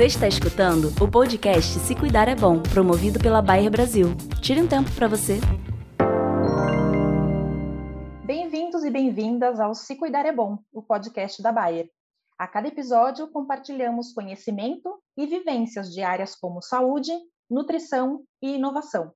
Você está escutando o podcast Se Cuidar é Bom, promovido pela Bayer Brasil. Tire um tempo para você. Bem-vindos e bem-vindas ao Se Cuidar é Bom, o podcast da Bayer. A cada episódio, compartilhamos conhecimento e vivências de áreas como saúde, nutrição e inovação.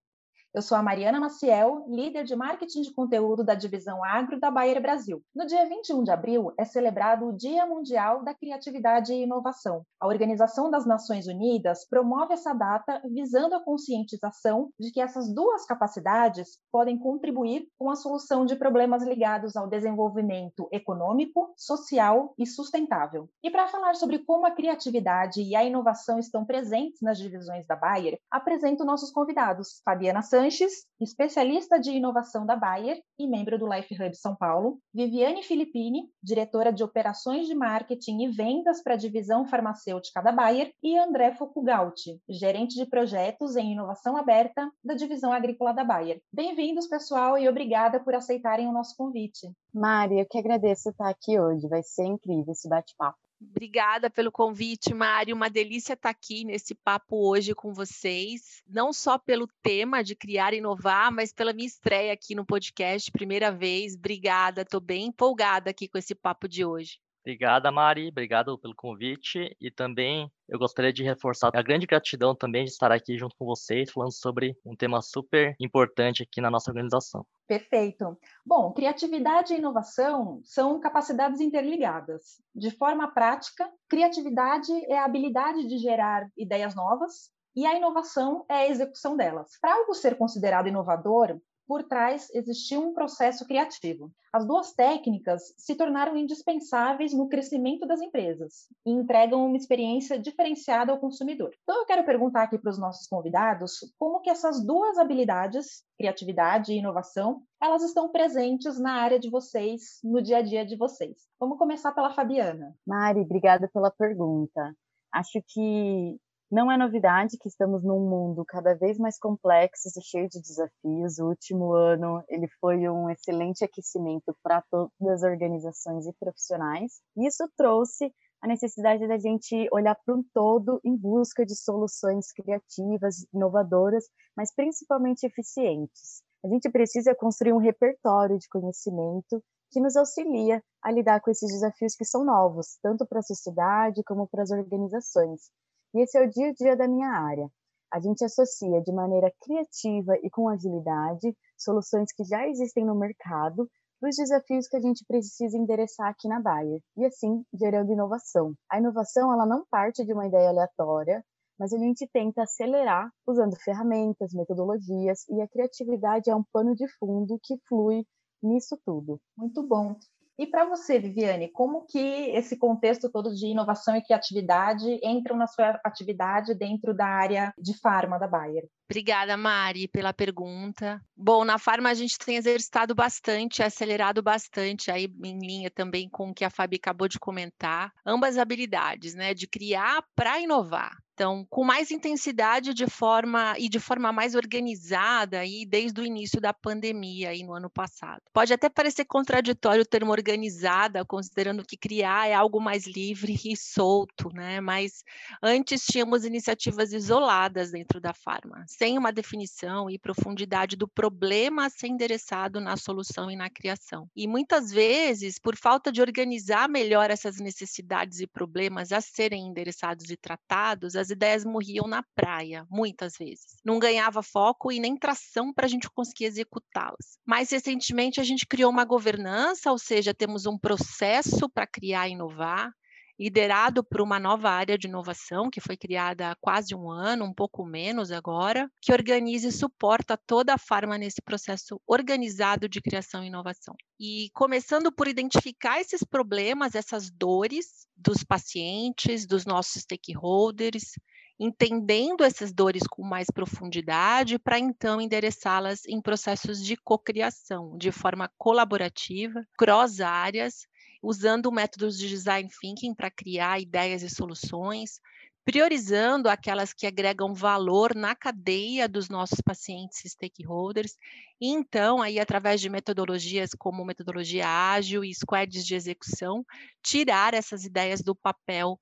Eu sou a Mariana Maciel, líder de marketing de conteúdo da divisão Agro da Bayer Brasil. No dia 21 de abril é celebrado o Dia Mundial da Criatividade e Inovação. A Organização das Nações Unidas promove essa data visando a conscientização de que essas duas capacidades podem contribuir com a solução de problemas ligados ao desenvolvimento econômico, social e sustentável. E para falar sobre como a criatividade e a inovação estão presentes nas divisões da Bayer, apresento nossos convidados, Fabiana Santos, Sanches, especialista de inovação da Bayer e membro do Life Hub São Paulo, Viviane Filippini, diretora de operações de marketing e vendas para a divisão farmacêutica da Bayer, e André Fukugauti, gerente de projetos em inovação aberta da divisão agrícola da Bayer. Bem-vindos, pessoal, e obrigada por aceitarem o nosso convite. Mari, eu que agradeço estar aqui hoje, vai ser incrível esse bate-papo. Obrigada pelo convite, Mário. Uma delícia estar aqui nesse papo hoje com vocês. Não só pelo tema de criar e inovar, mas pela minha estreia aqui no podcast, primeira vez. Obrigada, estou bem empolgada aqui com esse papo de hoje. Obrigada, Mari. Obrigado pelo convite. E também eu gostaria de reforçar a grande gratidão também de estar aqui junto com vocês, falando sobre um tema super importante aqui na nossa organização. Perfeito. Bom, criatividade e inovação são capacidades interligadas. De forma prática, criatividade é a habilidade de gerar ideias novas e a inovação é a execução delas. Para algo ser considerado inovador, por trás existia um processo criativo. As duas técnicas se tornaram indispensáveis no crescimento das empresas e entregam uma experiência diferenciada ao consumidor. Então eu quero perguntar aqui para os nossos convidados como que essas duas habilidades, criatividade e inovação, elas estão presentes na área de vocês, no dia a dia de vocês. Vamos começar pela Fabiana. Mari, obrigada pela pergunta. Acho que não é novidade que estamos num mundo cada vez mais complexo e cheio de desafios. O último ano ele foi um excelente aquecimento para todas as organizações e profissionais. Isso trouxe a necessidade da gente olhar para um todo em busca de soluções criativas, inovadoras, mas principalmente eficientes. A gente precisa construir um repertório de conhecimento que nos auxilia a lidar com esses desafios que são novos, tanto para a sociedade como para as organizações. E esse é o dia a dia da minha área. A gente associa de maneira criativa e com agilidade soluções que já existem no mercado para os desafios que a gente precisa endereçar aqui na Bayer, e assim gerando inovação. A inovação ela não parte de uma ideia aleatória, mas a gente tenta acelerar usando ferramentas, metodologias, e a criatividade é um pano de fundo que flui nisso tudo. Muito bom. E para você, Viviane, como que esse contexto todo de inovação e criatividade entram na sua atividade dentro da área de farma da Bayer? Obrigada, Mari, pela pergunta. Bom, na Farma a gente tem exercitado bastante, acelerado bastante, aí em linha também com o que a Fabi acabou de comentar, ambas habilidades, né, de criar para inovar. Então, com mais intensidade de forma e de forma mais organizada aí desde o início da pandemia aí no ano passado. Pode até parecer contraditório o termo organizada, considerando que criar é algo mais livre e solto, né? Mas antes tínhamos iniciativas isoladas dentro da farma, sem uma definição e profundidade do problema a ser endereçado na solução e na criação. E muitas vezes, por falta de organizar melhor essas necessidades e problemas a serem endereçados e tratados, as ideias morriam na praia, muitas vezes. Não ganhava foco e nem tração para a gente conseguir executá-las. Mais recentemente, a gente criou uma governança, ou seja, temos um processo para criar e inovar, liderado por uma nova área de inovação que foi criada há quase um ano, um pouco menos agora, que organiza e suporta toda a farma nesse processo organizado de criação e inovação. E começando por identificar esses problemas, essas dores dos pacientes, dos nossos stakeholders, entendendo essas dores com mais profundidade para então endereçá-las em processos de cocriação, de forma colaborativa, cross áreas, usando métodos de design thinking para criar ideias e soluções, priorizando aquelas que agregam valor na cadeia dos nossos pacientes e stakeholders, e então, aí, através de metodologias como metodologia ágil e squads de execução, tirar essas ideias do papel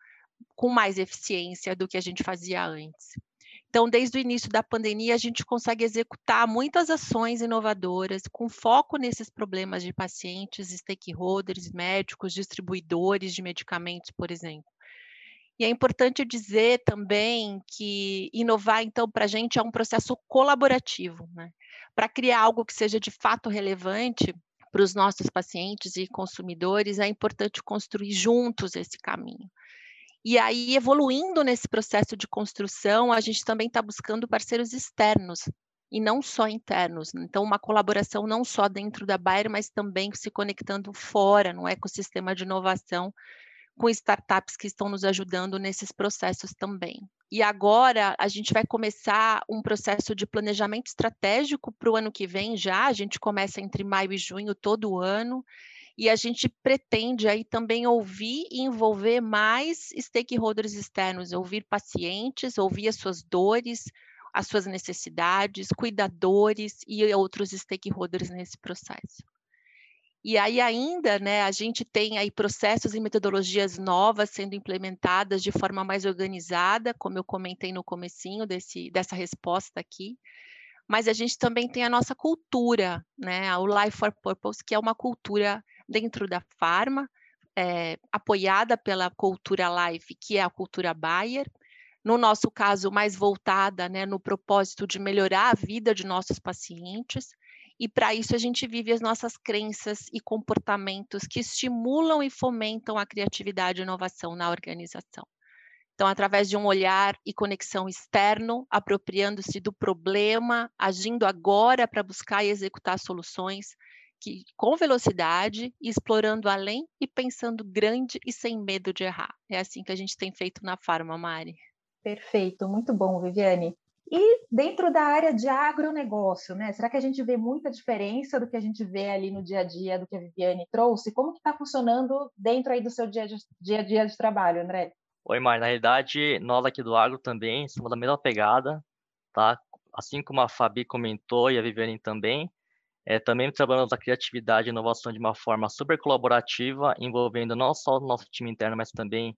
com mais eficiência do que a gente fazia antes. Então, desde o início da pandemia, a gente consegue executar muitas ações inovadoras com foco nesses problemas de pacientes, stakeholders, médicos, distribuidores de medicamentos, por exemplo. E é importante dizer também que inovar, então, para a gente é um processo colaborativo. Né? Para criar algo que seja de fato relevante para os nossos pacientes e consumidores, é importante construir juntos esse caminho. E aí, evoluindo nesse processo de construção, a gente também está buscando parceiros externos e não só internos. Então, uma colaboração não só dentro da Bayer, mas também se conectando fora, no ecossistema de inovação, com startups que estão nos ajudando nesses processos também. E agora a gente vai começar um processo de planejamento estratégico para o ano que vem já. A gente começa entre maio e junho todo ano e a gente pretende aí também ouvir e envolver mais stakeholders externos, ouvir pacientes, ouvir as suas dores, as suas necessidades, cuidadores e outros stakeholders nesse processo. E aí ainda, né, a gente tem aí processos e metodologias novas sendo implementadas de forma mais organizada, como eu comentei no comecinho desse, dessa resposta aqui. Mas a gente também tem a nossa cultura, né, o Life for Purpose, que é uma cultura dentro da Pharma, é, apoiada pela cultura Life, que é a cultura Bayer, no nosso caso, mais voltada né, no propósito de melhorar a vida de nossos pacientes. E para isso a gente vive as nossas crenças e comportamentos que estimulam e fomentam a criatividade e inovação na organização. Então, através de um olhar e conexão externo, apropriando-se do problema, agindo agora para buscar e executar soluções, que, com velocidade, explorando além e pensando grande e sem medo de errar. É assim que a gente tem feito na Farma, Mari. Perfeito, muito bom, Viviane. E dentro da área de agronegócio, né? Será que a gente vê muita diferença do que a gente vê ali no dia a dia do que a Viviane trouxe? Como que está funcionando dentro aí do seu dia, de, dia a dia de trabalho, André? Oi, Mar. Na realidade, nós aqui do agro também somos da mesma pegada, tá? Assim como a Fabi comentou e a Viviane também, é, também trabalhamos a criatividade e inovação de uma forma super colaborativa, envolvendo não só o nosso time interno, mas também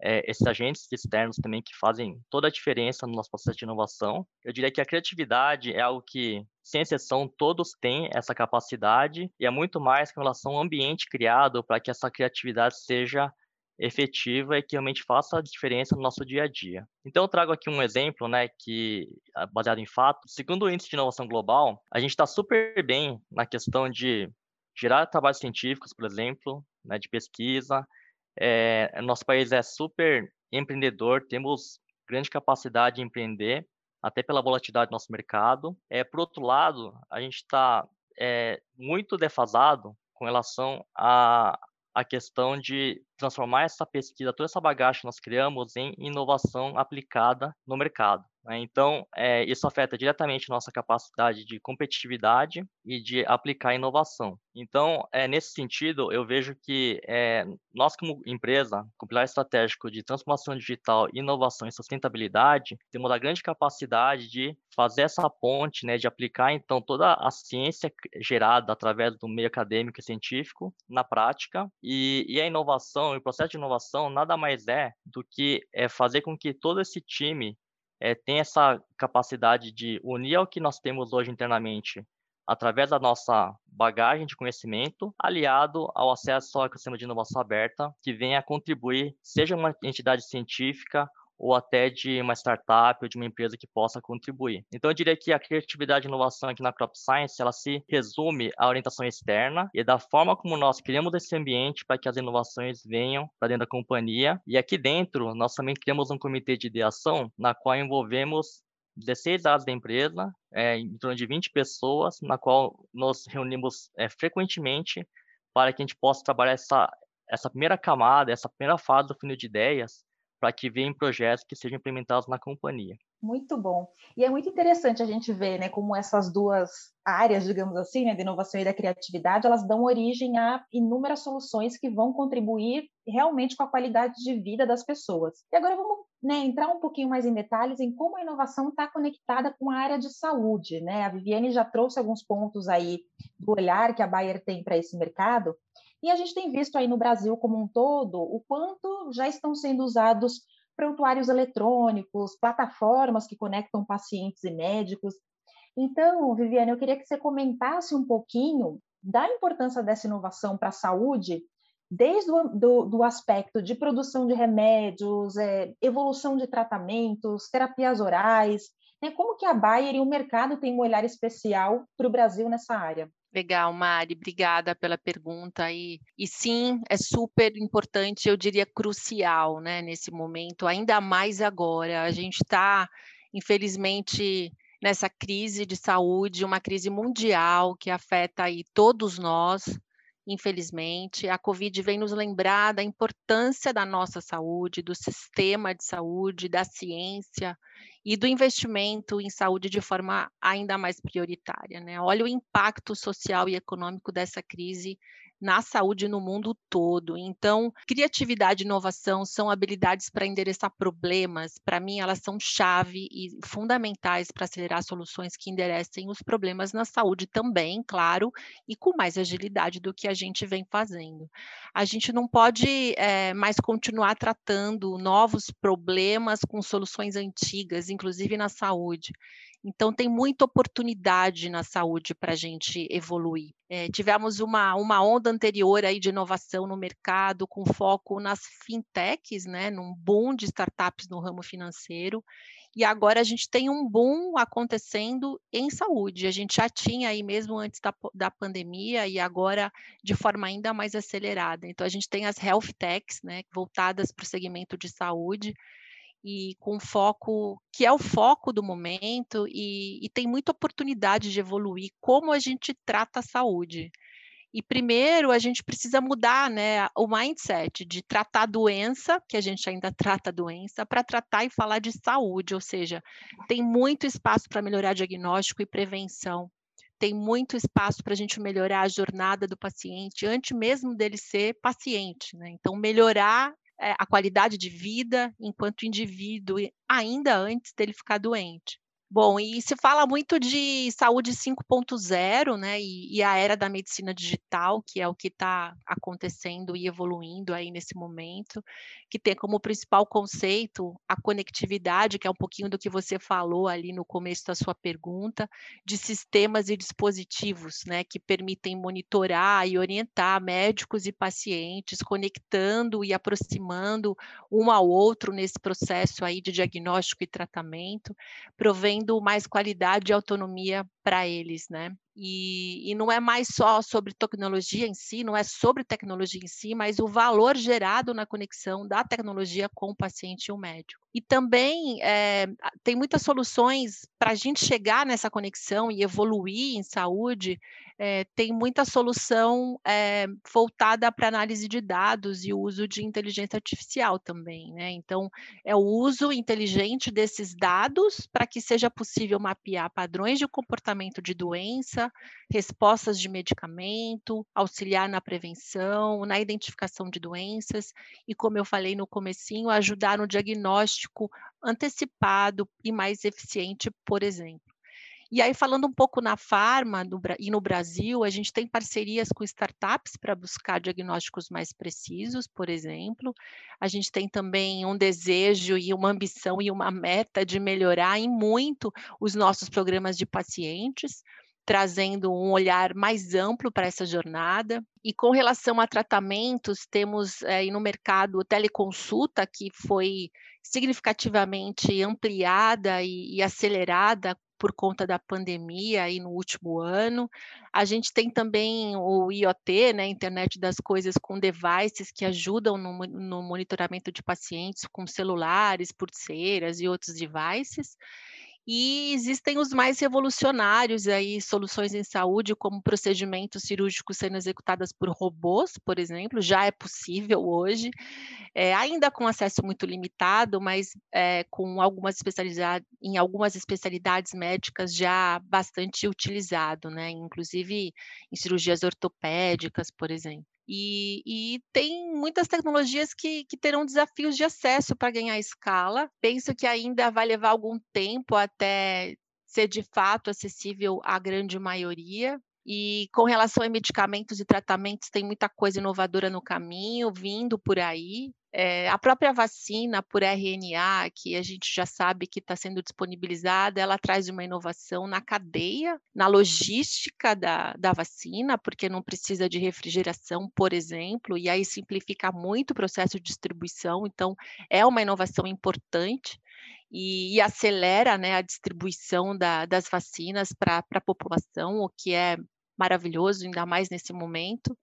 é, esses agentes externos também que fazem toda a diferença no nosso processo de inovação. Eu diria que a criatividade é algo que, sem exceção, todos têm essa capacidade e é muito mais com relação ao ambiente criado para que essa criatividade seja efetiva e que realmente faça a diferença no nosso dia a dia. Então eu trago aqui um exemplo, né, que ah, baseado em fato. Segundo o índice de inovação global, a gente está super bem na questão de gerar trabalhos científicos, por exemplo, né, de pesquisa. É, nosso país é super empreendedor, temos grande capacidade de empreender, até pela volatilidade do nosso mercado. É, por outro lado, a gente está é, muito defasado com relação a, a questão de transformar essa pesquisa, toda essa bagagem que nós criamos em inovação aplicada no mercado. Né? Então, é, isso afeta diretamente nossa capacidade de competitividade e de aplicar inovação. Então, é, nesse sentido, eu vejo que é, nós, como empresa, com pilar estratégico de transformação digital, inovação e sustentabilidade, temos a grande capacidade de fazer essa ponte, né, de aplicar, então, toda a ciência gerada através do meio acadêmico e científico na prática, e, e a inovação, o processo de inovação nada mais é do que é, fazer com que todo esse time é, tem essa capacidade de unir ao que nós temos hoje internamente através da nossa bagagem de conhecimento, aliado ao acesso ao ecossistema de inovação aberta, que venha contribuir, seja uma entidade científica ou até de uma startup ou de uma empresa que possa contribuir. Então, eu diria que a criatividade e inovação aqui na Crop Science, ela se resume à orientação externa e da forma como nós criamos esse ambiente para que as inovações venham para dentro da companhia. E aqui dentro, nós também criamos um comitê de ideação, na qual envolvemos 16 áreas da empresa, é, em torno de 20 pessoas, na qual nós reunimos é, frequentemente para que a gente possa trabalhar essa, essa primeira camada, essa primeira fase do funil de ideias, para que venham projetos que sejam implementados na companhia. Muito bom. E é muito interessante a gente ver, né, como essas duas áreas, digamos assim, né, de inovação e da criatividade, elas dão origem a inúmeras soluções que vão contribuir realmente com a qualidade de vida das pessoas. E agora vamos né, entrar um pouquinho mais em detalhes em como a inovação está conectada com a área de saúde, né? A Viviane já trouxe alguns pontos aí do olhar que a Bayer tem para esse mercado, E a gente tem visto aí no Brasil como um todo o quanto já estão sendo usados prontuários eletrônicos, plataformas que conectam pacientes e médicos. Então, Viviane, eu queria que você comentasse um pouquinho da importância dessa inovação para a saúde, desde o do, do aspecto de produção de remédios, é, evolução de tratamentos, terapias orais, né? como que a Bayer e o mercado têm um olhar especial para o Brasil nessa área? Legal, Mari, obrigada pela pergunta. E, e sim, é super importante, eu diria crucial, né, nesse momento, ainda mais agora. A gente está, infelizmente, nessa crise de saúde, uma crise mundial que afeta aí todos nós, infelizmente. A Covid vem nos lembrar da importância da nossa saúde, do sistema de saúde, da ciência e do investimento em saúde de forma ainda mais prioritária. Né? Olha o impacto social e econômico dessa crise na saúde no mundo todo. Então, criatividade e inovação são habilidades para endereçar problemas. Para mim, elas são chave e fundamentais para acelerar soluções que enderecem os problemas na saúde também, claro, e com mais agilidade do que a gente vem fazendo. A gente não pode é, mais continuar tratando novos problemas com soluções antigas, inclusive na saúde. Então, tem muita oportunidade na saúde para a gente evoluir. É, tivemos uma, uma onda anterior aí de inovação no mercado, com foco nas fintechs, né, num boom de startups no ramo financeiro, e agora a gente tem um boom acontecendo em saúde. A gente já tinha aí mesmo antes da, da pandemia e agora de forma ainda mais acelerada. Então, a gente tem as health techs, né, voltadas para o segmento de saúde, e com foco que é o foco do momento e, e, tem muita oportunidade de evoluir como a gente trata a saúde. E primeiro a gente precisa mudar né, o mindset de tratar doença, que a gente ainda trata doença, para tratar e falar de saúde, ou seja, tem muito espaço para melhorar diagnóstico e prevenção. Tem muito espaço para a gente melhorar a jornada do paciente antes mesmo dele ser paciente. Né? Então, melhorar a qualidade de vida enquanto indivíduo, ainda antes dele ficar doente. Bom, e se fala muito de saúde 5.0, né? E, e, a era da medicina digital, que é o que está acontecendo e evoluindo aí nesse momento, que tem como principal conceito a conectividade, que é um pouquinho do que você falou ali no começo da sua pergunta, de sistemas e dispositivos, né? Que permitem monitorar e orientar médicos e pacientes, conectando e aproximando um ao outro nesse processo aí de diagnóstico e tratamento, provém tendo mais qualidade e autonomia para eles, né? E, e, não é mais só sobre tecnologia em si, não é sobre tecnologia em si, mas o valor gerado na conexão da tecnologia com o paciente e o médico. E também é, tem muitas soluções para a gente chegar nessa conexão e evoluir em saúde é, tem muita solução é, voltada para análise de dados e o uso de inteligência artificial também, né? Então, é o uso inteligente desses dados para que seja possível mapear padrões de comportamento de doença, respostas de medicamento, auxiliar na prevenção, na identificação de doenças e, como eu falei no comecinho, ajudar no diagnóstico antecipado e mais eficiente, por exemplo. E aí, falando um pouco na farma e no Brasil, a gente tem parcerias com startups para buscar diagnósticos mais precisos, por exemplo. A gente tem também um desejo e uma ambição e uma meta de melhorar em muito os nossos programas de pacientes trazendo um olhar mais amplo para essa jornada. E com relação a tratamentos, temos é, no mercado teleconsulta, que foi significativamente ampliada e, e acelerada por conta da pandemia aí no último ano. A gente tem também o IoT, né, Internet das Coisas, com devices que ajudam no, no monitoramento de pacientes com celulares, pulseiras e outros devices. E existem os mais revolucionários aí, soluções em saúde, como procedimentos cirúrgicos sendo executados por robôs, por exemplo, já é possível hoje, é, ainda com acesso muito limitado, mas é, com algumas especialidades, em algumas especialidades médicas já bastante utilizado, né? Inclusive em cirurgias ortopédicas, por exemplo. E, e, tem muitas tecnologias que, que terão desafios de acesso para ganhar escala. Penso que ainda vai levar algum tempo até ser de fato acessível à grande maioria. E com relação a medicamentos e tratamentos, tem muita coisa inovadora no caminho, vindo por aí. É, a própria vacina por RNA, que a gente já sabe que está sendo disponibilizada, ela traz uma inovação na cadeia, na logística da, da vacina, porque não precisa de refrigeração, por exemplo, e aí simplifica muito o processo de distribuição. Então, é uma inovação importante e, e acelera né, a distribuição da, das vacinas para a população, o que é maravilhoso, ainda mais nesse momento.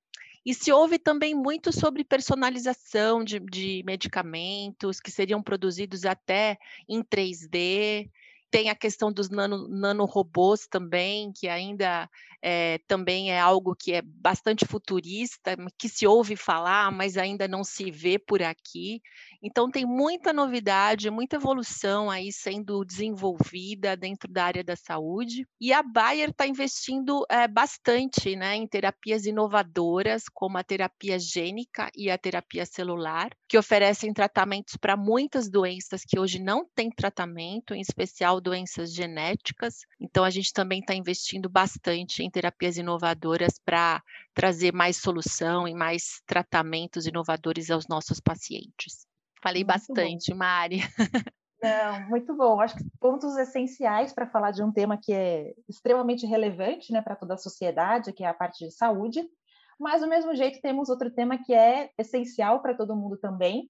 E se ouve também muito sobre personalização de, de medicamentos que seriam produzidos até em 3D. Tem a questão dos nano, nanorobôs também, que ainda é, também é algo que é bastante futurista, que se ouve falar, mas ainda não se vê por aqui. Então, tem muita novidade, muita evolução aí sendo desenvolvida dentro da área da saúde. E a Bayer está investindo é, bastante né, em terapias inovadoras, como a terapia gênica e a terapia celular, que oferecem tratamentos para muitas doenças que hoje não têm tratamento, em especial doenças genéticas. Então, a gente também está investindo bastante em terapias inovadoras para trazer mais solução e mais tratamentos inovadores aos nossos pacientes. Falei muito bastante, bom. Mari. Não, muito bom. Acho que pontos essenciais para falar de um tema que é extremamente relevante né, para toda a sociedade, que é a parte de saúde. Mas, do mesmo jeito, temos outro tema que é essencial para todo mundo também,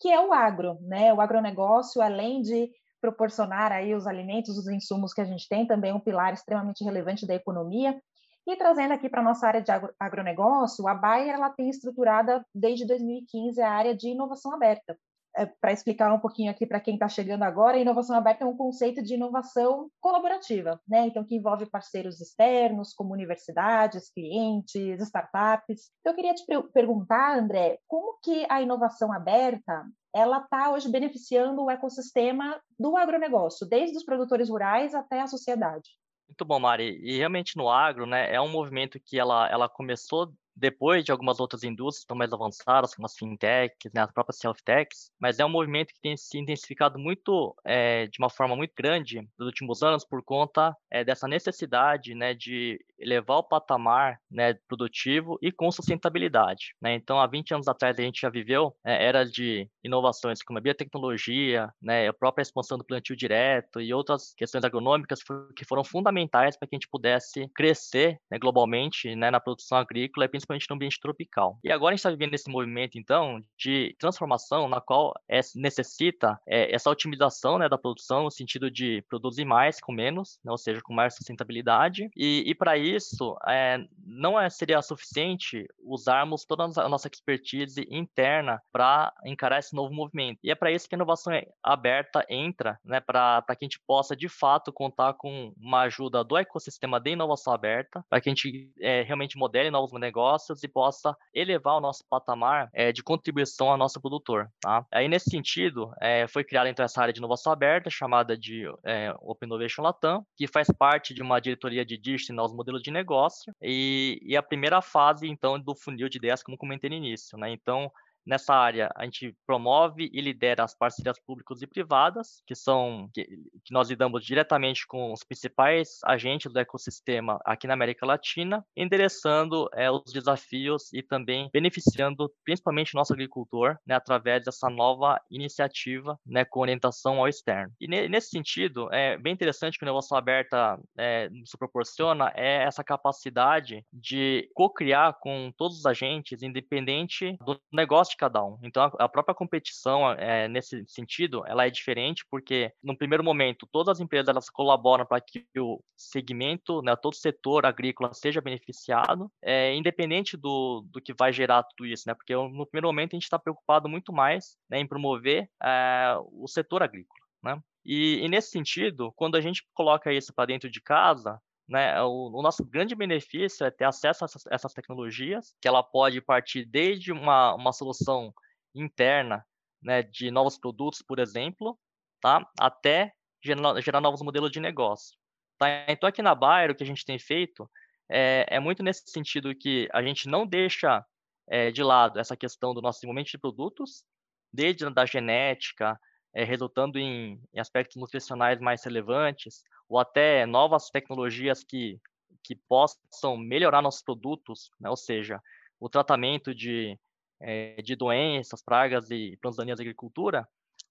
que é o agro. Né? O agronegócio, além de proporcionar aí os alimentos, os insumos que a gente tem, também um pilar extremamente relevante da economia. E trazendo aqui para a nossa área de agronegócio, a Bayer ela tem estruturada desde 2015 a área de inovação aberta. É, para explicar um pouquinho aqui para quem está chegando agora, a inovação aberta é um conceito de inovação colaborativa, né? Então, que envolve parceiros externos, como universidades, clientes, startups. Então, eu queria te perguntar, André, como que a inovação aberta ela está hoje beneficiando o ecossistema do agronegócio, desde os produtores rurais até a sociedade? Muito bom, Mari. E realmente no agro, né, é um movimento que ela, ela começou depois de algumas outras indústrias estão mais avançadas, como as fintechs, né, as próprias self-techs, mas é um movimento que tem se intensificado muito, é, de uma forma muito grande nos últimos anos por conta é, dessa necessidade né, de elevar o patamar né, produtivo e com sustentabilidade. Né? Então, há 20 anos atrás, a gente já viveu é, era de inovações como a biotecnologia, né, a própria expansão do plantio direto e outras questões agronômicas que foram fundamentais para que a gente pudesse crescer né, globalmente né, na produção agrícola e principalmente no ambiente tropical. E agora a gente está vivendo esse movimento, então, de transformação na qual é, necessita é, essa otimização né, da produção no sentido de produzir mais com menos, né, ou seja, com mais sustentabilidade. E, e para isso, é, não é, seria suficiente usarmos toda a nossa expertise interna para encarar esse novo movimento. E é para isso que a inovação aberta entra, né, para que a gente possa, de fato, contar com uma ajuda do ecossistema de inovação aberta, para que a gente é, realmente modele novos negócios e possa elevar o nosso patamar é, de contribuição ao nosso produtor. Tá? Aí, nesse sentido, é, foi criada então essa área de inovação aberta, chamada de é, Open Innovation Latam, que faz parte de uma diretoria de digital novos modelos de negócio, e, e a primeira fase, então, do funil de ideias, como comentei no início. Né? Então, Nessa área, a gente promove e lidera as parcerias públicas e privadas, que são que, que, nós lidamos diretamente com os principais agentes do ecossistema aqui na América Latina, endereçando é, os desafios e também beneficiando principalmente o nosso agricultor né, através dessa nova iniciativa né, com orientação ao externo. E ne, nesse sentido, é bem interessante que o negócio aberta é, nos proporciona é essa capacidade de co-criar com todos os agentes, independente do negócio de cada um. Então, a, própria competição, é, nesse sentido, ela é diferente porque, no primeiro momento, todas as empresas elas colaboram para que o segmento, né, todo o setor agrícola seja beneficiado, é, independente do, do que vai gerar tudo isso, né? Porque no primeiro momento a gente está preocupado muito mais né, em promover é, o setor agrícola, né? E, e, nesse sentido, quando a gente coloca isso para dentro de casa, né, o, o, nosso grande benefício é ter acesso a essas, essas, tecnologias, que ela pode partir desde uma, uma solução interna né, de novos produtos, por exemplo, tá, até gerar, gerar novos modelos de negócio. Tá? Então, aqui na Bayer, o que a gente tem feito é, é muito nesse sentido que a gente não deixa é, de lado essa questão do nosso desenvolvimento de produtos, desde da genética, é, resultando em, em aspectos nutricionais mais relevantes, ou até novas tecnologias que, que possam melhorar nossos produtos, né? ou seja, o tratamento de, é, de doenças, pragas e plantas daninhas da agricultura,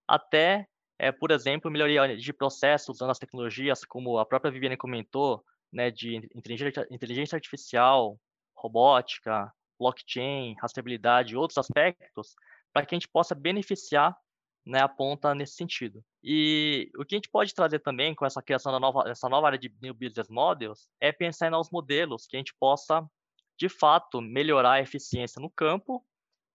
até, é, por exemplo, melhoria de processos usando as tecnologias, como a própria Viviane comentou, né, de inteligência, artificial, robótica, blockchain, rastreabilidade e outros aspectos, para que a gente possa beneficiar né, a ponta nesse sentido. E o que a gente pode trazer também com essa criação da nova, essa nova área de New Business Models é pensar em modelos que a gente possa, de fato, melhorar a eficiência no campo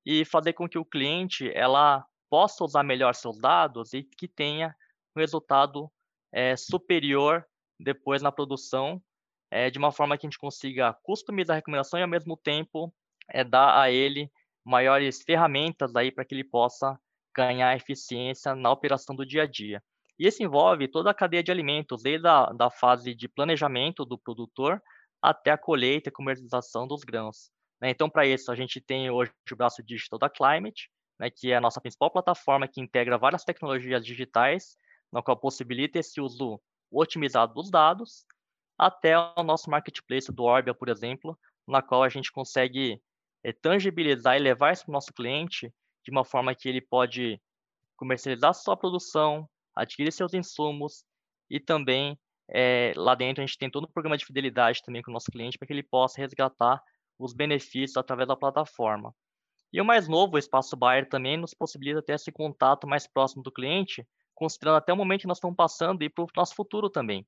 e fazer com que o cliente ela possa usar melhor seus dados e que tenha um resultado é, superior depois na produção, é, de uma forma que a gente consiga customizar a recomendação e, ao mesmo tempo, é, dar a ele maiores ferramentas aí para que ele possa ganhar eficiência na operação do dia a dia. E isso envolve toda a cadeia de alimentos, desde a da fase de planejamento do produtor até a colheita e comercialização dos grãos. Né? Então, para isso, a gente tem hoje o braço digital da Climate, né, que é a nossa principal plataforma que integra várias tecnologias digitais, na qual possibilita esse uso otimizado dos dados, até o nosso marketplace do Orbia, por exemplo, na qual a gente consegue é, tangibilizar e levar isso para o nosso cliente de uma forma que ele pode comercializar sua produção, adquirir seus insumos e também é, lá dentro a gente tem todo um programa de fidelidade também com o nosso cliente para que ele possa resgatar os benefícios através da plataforma. E o mais novo, o Espaço Buyer, também nos possibilita ter esse contato mais próximo do cliente, considerando até o momento que nós estamos passando e para o nosso futuro também.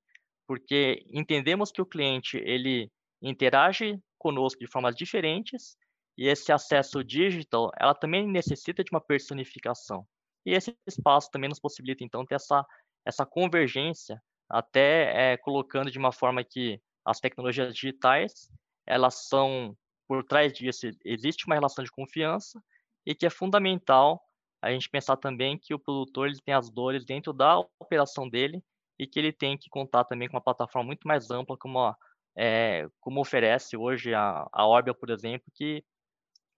Porque entendemos que o cliente ele interage conosco de formas diferentes e esse acesso digital, ela também necessita de uma personificação. E esse espaço também nos possibilita, então, ter essa, essa convergência, até é, colocando de uma forma que as tecnologias digitais, elas são, por trás disso, existe uma relação de confiança e que é fundamental a gente pensar também que o produtor ele tem as dores dentro da operação dele e que ele tem que contar também com uma plataforma muito mais ampla, como, a, é, como oferece hoje a, a Orbia, por exemplo, que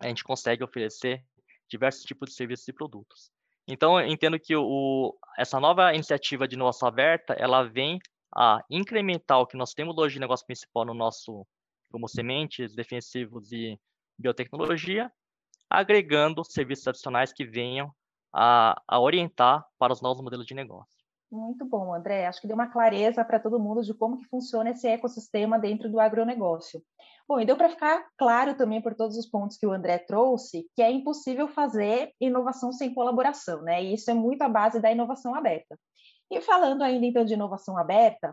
a gente consegue oferecer diversos tipos de serviços e produtos. Então, eu entendo que o, essa nova iniciativa de inovação aberta, ela vem a incrementar o que nós temos hoje de negócio principal no nosso, como sementes, defensivos e biotecnologia, agregando serviços adicionais que venham a, a orientar para os novos modelos de negócio. Muito bom, André. Acho que deu uma clareza para todo mundo de como que funciona esse ecossistema dentro do agronegócio. Bom, e deu para ficar claro também por todos os pontos que o André trouxe que é impossível fazer inovação sem colaboração, né? E isso é muito a base da inovação aberta. E falando ainda então de inovação aberta,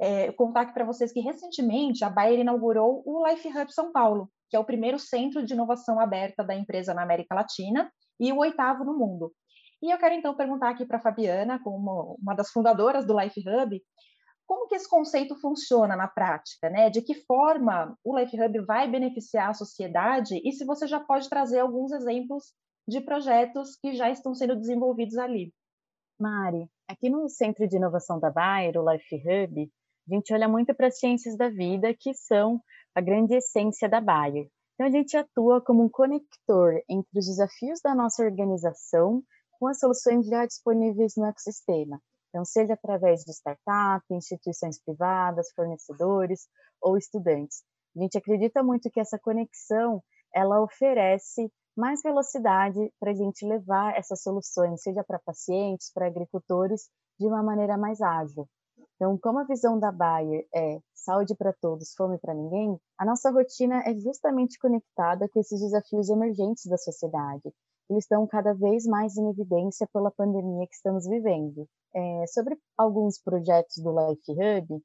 é, contar aqui para vocês que recentemente a Bayer inaugurou o Life Hub São Paulo, que é o primeiro centro de inovação aberta da empresa na América Latina e o oitavo no mundo. E eu quero então perguntar aqui para a Fabiana, como uma das fundadoras do Life Hub, como que esse conceito funciona na prática, né? De que forma o Life Hub vai beneficiar a sociedade e se você já pode trazer alguns exemplos de projetos que já estão sendo desenvolvidos ali. Mari, aqui no Centro de Inovação da Bayer, o Life Hub, a gente olha muito para as ciências da vida, que são a grande essência da Bayer. Então, a gente atua como um conector entre os desafios da nossa organização com as soluções já disponíveis no ecossistema. Então, seja através de startups, instituições privadas, fornecedores ou estudantes. A gente acredita muito que essa conexão ela oferece mais velocidade para a gente levar essas soluções, seja para pacientes, para agricultores, de uma maneira mais ágil. Então, como a visão da Bayer é saúde para todos, fome para ninguém, a nossa rotina é justamente conectada com esses desafios emergentes da sociedade, eles estão cada vez mais em evidência pela pandemia que estamos vivendo. É, sobre alguns projetos do Life Hub,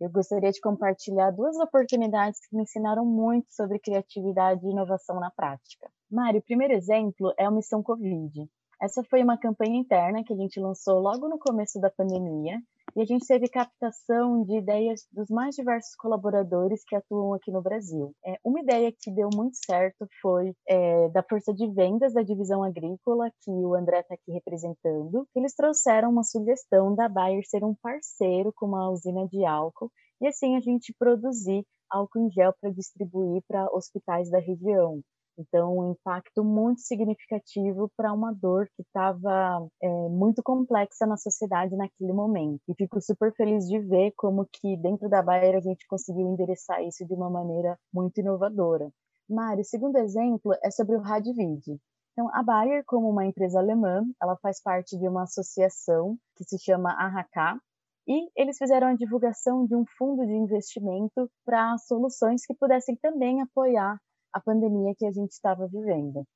eu gostaria de compartilhar duas oportunidades que me ensinaram muito sobre criatividade e inovação na prática. Mário, o primeiro exemplo é a Missão Covid. Essa foi uma campanha interna que a gente lançou logo no começo da pandemia e a gente teve captação de ideias dos mais diversos colaboradores que atuam aqui no Brasil. É, uma ideia que deu muito certo foi é, da força de vendas da divisão agrícola, que o André está aqui representando. Eles trouxeram uma sugestão da Bayer ser um parceiro com uma usina de álcool e assim a gente produzir álcool em gel para distribuir para hospitais da região. Então, um impacto muito significativo para uma dor que estava é, muito complexa na sociedade naquele momento. E fico super feliz de ver como que dentro da Bayer a gente conseguiu endereçar isso de uma maneira muito inovadora. Mário, o segundo exemplo é sobre o Radvid. Então, a Bayer, como uma empresa alemã, ela faz parte de uma associação que se chama AHK, e eles fizeram a divulgação de um fundo de investimento para soluções que pudessem também apoiar a pandemia que a gente estava vivendo.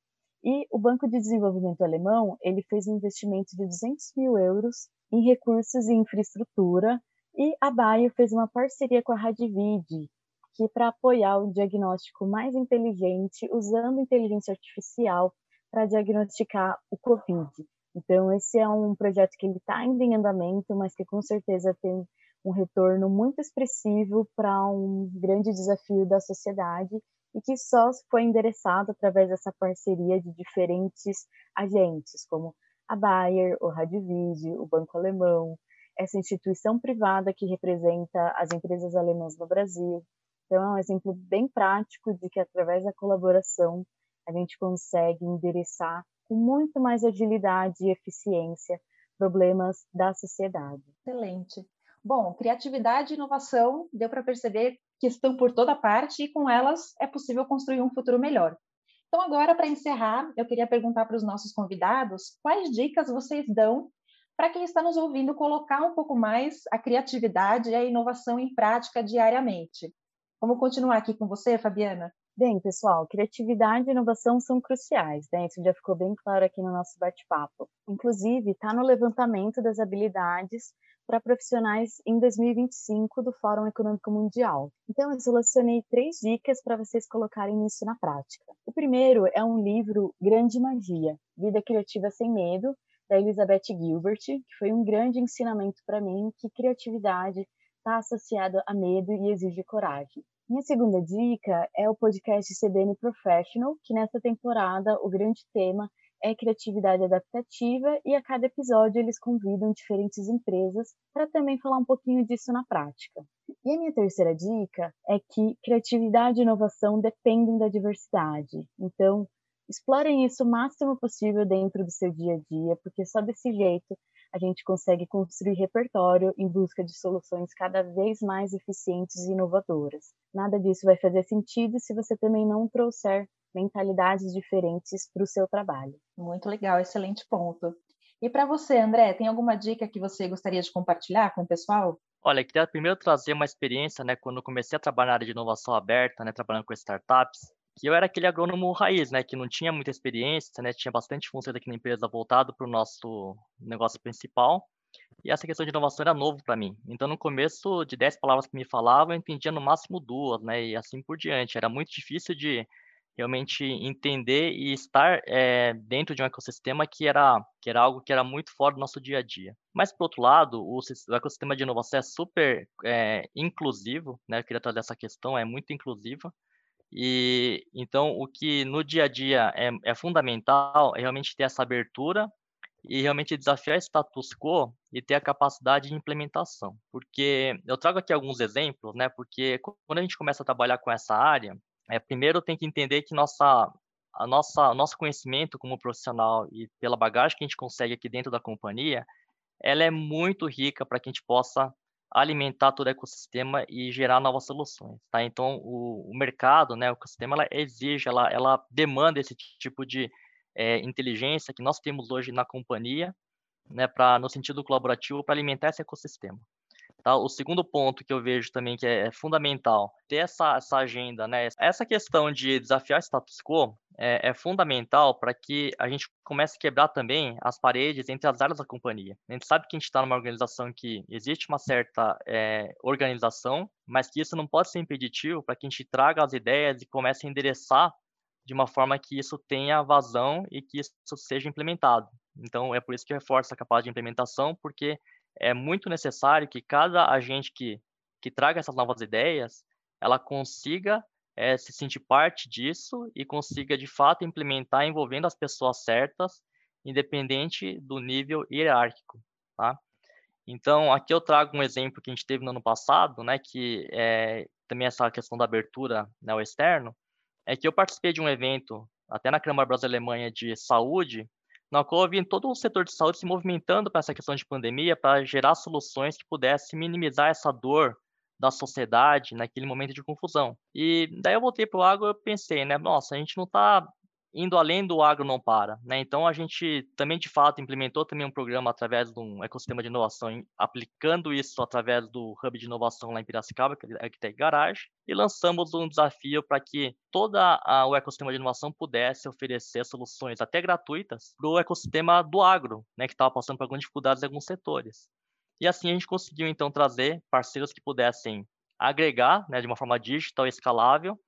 E o Banco de Desenvolvimento Alemão ele fez um investimento de 200 mil euros em recursos e infraestrutura e a Bayer fez uma parceria com a Radvid, que é para apoiar o diagnóstico mais inteligente usando inteligência artificial para diagnosticar o COVID. Então esse é um projeto que ele está ainda em andamento, mas que com certeza tem um retorno muito expressivo para um grande desafio da sociedade e que só foi endereçado através dessa parceria de diferentes agentes, como a Bayer, o Radiovid, o Banco Alemão, essa instituição privada que representa as empresas alemãs no Brasil. Então, é um exemplo bem prático de que, através da colaboração, a gente consegue endereçar com muito mais agilidade e eficiência problemas da sociedade. Excelente. Bom, criatividade e inovação, deu para perceber que estão por toda parte e com elas é possível construir um futuro melhor. Então, agora, para encerrar, eu queria perguntar para os nossos convidados quais dicas vocês dão para quem está nos ouvindo colocar um pouco mais a criatividade e a inovação em prática diariamente. Vamos continuar aqui com você, Fabiana? Bem, pessoal, criatividade e inovação são cruciais, né? Isso já ficou bem claro aqui no nosso bate-papo. Inclusive, está no levantamento das habilidades para profissionais em 2025 do Fórum Econômico Mundial. Então, eu selecionei três dicas para vocês colocarem isso na prática. O primeiro é um livro Grande Magia, Vida Criativa Sem Medo, da Elizabeth Gilbert, que foi um grande ensinamento para mim que criatividade está associada a medo e exige coragem. Minha segunda dica é o podcast CBN Professional, que nessa temporada o grande tema é criatividade adaptativa e a cada episódio eles convidam diferentes empresas para também falar um pouquinho disso na prática. E a minha terceira dica é que criatividade e inovação dependem da diversidade. Então, explorem isso o máximo possível dentro do seu dia a dia, porque só desse jeito a gente consegue construir repertório em busca de soluções cada vez mais eficientes e inovadoras. Nada disso vai fazer sentido se você também não trouxer mentalidades diferentes para o seu trabalho. Muito legal, excelente ponto. E para você, André, tem alguma dica que você gostaria de compartilhar com o pessoal? Olha, queria primeiro trazer uma experiência, né, quando comecei a trabalhar na área de inovação aberta, né, trabalhando com startups, que eu era aquele agrônomo raiz, né, que não tinha muita experiência, né, tinha bastante funções aqui na empresa voltado para o nosso negócio principal, e essa questão de inovação era novo para mim. Então, no começo, de 10 palavras que me falavam, eu entendia no máximo duas, né, e assim por diante. Era muito difícil de realmente entender e estar é, dentro de um ecossistema que era, que era algo que era muito fora do nosso dia a dia. Mas, por outro lado, o, o ecossistema de inovação é super é, inclusivo, né? Eu queria trazer essa questão, é muito inclusiva. E então o que no dia a dia é, é fundamental é realmente ter essa abertura e realmente desafiar o status quo e ter a capacidade de implementação. Porque eu trago aqui alguns exemplos, né? Porque quando a gente começa a trabalhar com essa área, é, primeiro tem que entender que nossa a nossa nosso conhecimento como profissional e pela bagagem que a gente consegue aqui dentro da companhia, ela é muito rica para que a gente possa alimentar todo o ecossistema e gerar novas soluções, tá? Então, o, o mercado, né, o ecossistema, ela exige, ela, ela demanda esse tipo de é, inteligência que nós temos hoje na companhia, né, para no sentido colaborativo, para alimentar esse ecossistema. Tá? O segundo ponto que eu vejo também que é, é fundamental, ter essa, essa agenda, né? Essa questão de desafiar status quo é, é fundamental para que a gente comece a quebrar também as paredes entre as áreas da companhia. A gente sabe que a gente está numa organização que existe uma certa é, organização, mas que isso não pode ser impeditivo para que a gente traga as ideias e comece a endereçar de uma forma que isso tenha vazão e que isso seja implementado. Então, é por isso que eu reforço a capacidade de implementação, porque é muito necessário que cada agente que, que traga essas novas ideias, ela consiga é, se sentir parte disso e consiga, de fato, implementar envolvendo as pessoas certas, independente do nível hierárquico, tá? Então, aqui eu trago um exemplo que a gente teve no ano passado, né, que é também essa questão da abertura né, ao externo, é que eu participei de um evento, até na Câmara Brasileira de Saúde, na qual vi todo o setor de saúde se movimentando para essa questão de pandemia, para gerar soluções que pudessem minimizar essa dor da sociedade naquele momento de confusão. E daí eu voltei para o agro e pensei, né, nossa, a gente não está indo além do agro não para, né? Então a gente também de fato implementou também um programa através de um ecossistema de inovação, aplicando isso através do hub de inovação lá em Piracicaba, que é Tech Garage, e lançamos um desafio para que toda o ecossistema de inovação pudesse oferecer soluções até gratuitas para o ecossistema do agro, né, que estava passando por algumas dificuldades em alguns setores. E assim a gente conseguiu então trazer parceiros que pudessem agregar, né, de uma forma digital e escalável,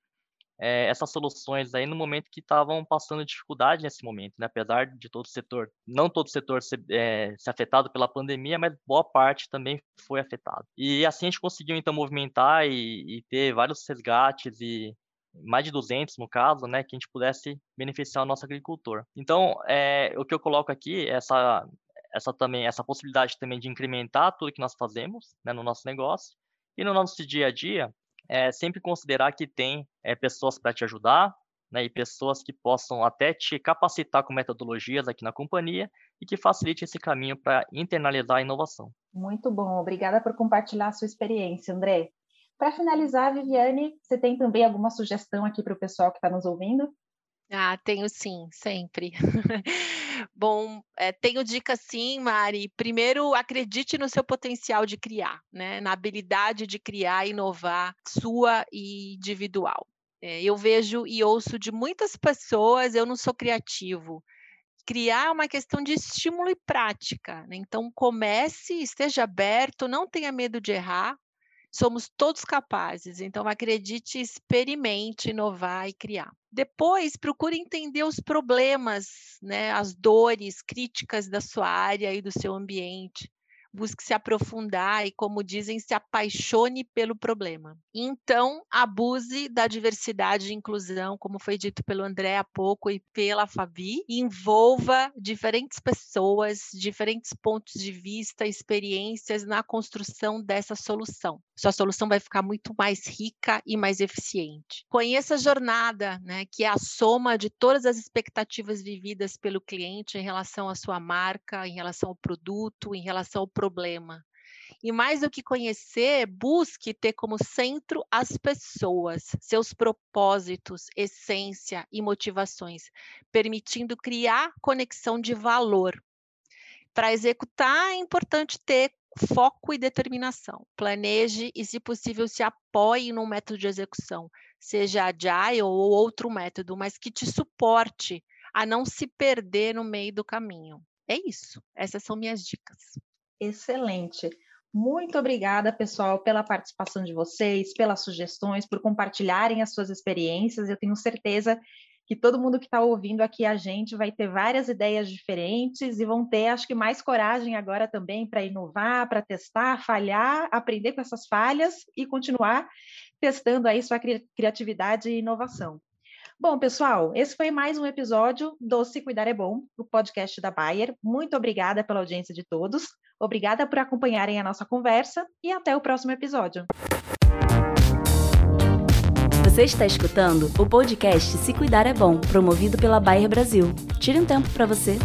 é, essas soluções aí no momento que estavam passando dificuldade nesse momento, né? apesar de todo o setor, não todo o setor ser, é, ser, afetado pela pandemia, mas boa parte também foi afetado. E assim a gente conseguiu então movimentar e, e ter vários resgates e mais de 200 no caso, né, que a gente pudesse beneficiar o nosso agricultor. Então, é, o que eu coloco aqui é essa essa também essa possibilidade também de incrementar tudo que nós fazemos né, no nosso negócio e no nosso dia a dia é, sempre considerar que tem é, pessoas para te ajudar, né, e pessoas que possam até te capacitar com metodologias aqui na companhia e que facilite esse caminho para internalizar a inovação. Muito bom, obrigada por compartilhar a sua experiência, André. Para finalizar, Viviane, você tem também alguma sugestão aqui para o pessoal que está nos ouvindo? Ah, tenho sim, sempre. Bom, é, tenho dicas sim, Mari. Primeiro, acredite no seu potencial de criar, né? na habilidade de criar inovar sua e individual. É, eu vejo e ouço de muitas pessoas, eu não sou criativo. Criar é uma questão de estímulo e prática. Né? Então, comece, esteja aberto, não tenha medo de errar, somos todos capazes. Então, acredite, experimente, inovar e criar. Depois, procure entender os problemas, né, as dores, críticas da sua área e do seu ambiente busque se aprofundar e, como dizem, se apaixone pelo problema. Então, abuse da diversidade e inclusão, como foi dito pelo André há pouco e pela Fabi, envolva diferentes pessoas, diferentes pontos de vista, experiências na construção dessa solução. Sua solução vai ficar muito mais rica e mais eficiente. Conheça a jornada, né, que é a soma de todas as expectativas vividas pelo cliente em relação à sua marca, em relação ao produto, em relação ao problema. E mais do que conhecer, busque ter como centro as pessoas, seus propósitos, essência e motivações, permitindo criar conexão de valor. Para executar, é importante ter foco e determinação. Planeje e, se possível, se apoie num método de execução, seja agile ou outro método, mas que te suporte a não se perder no meio do caminho. É isso. Essas são minhas dicas. Excelente. Muito obrigada, pessoal, pela participação de vocês, pelas sugestões, por compartilharem as suas experiências. Eu tenho certeza que todo mundo que está ouvindo aqui a gente vai ter várias ideias diferentes e vão ter, acho que, mais coragem agora também para inovar, para testar, falhar, aprender com essas falhas e continuar testando aí sua criatividade e inovação. Bom, pessoal, esse foi mais um episódio do Se Cuidar é Bom, o podcast da Bayer. Muito obrigada pela audiência de todos, obrigada por acompanharem a nossa conversa e até o próximo episódio. Você está escutando o podcast Se Cuidar é Bom, promovido pela Bayer Brasil. Tire um tempo para você.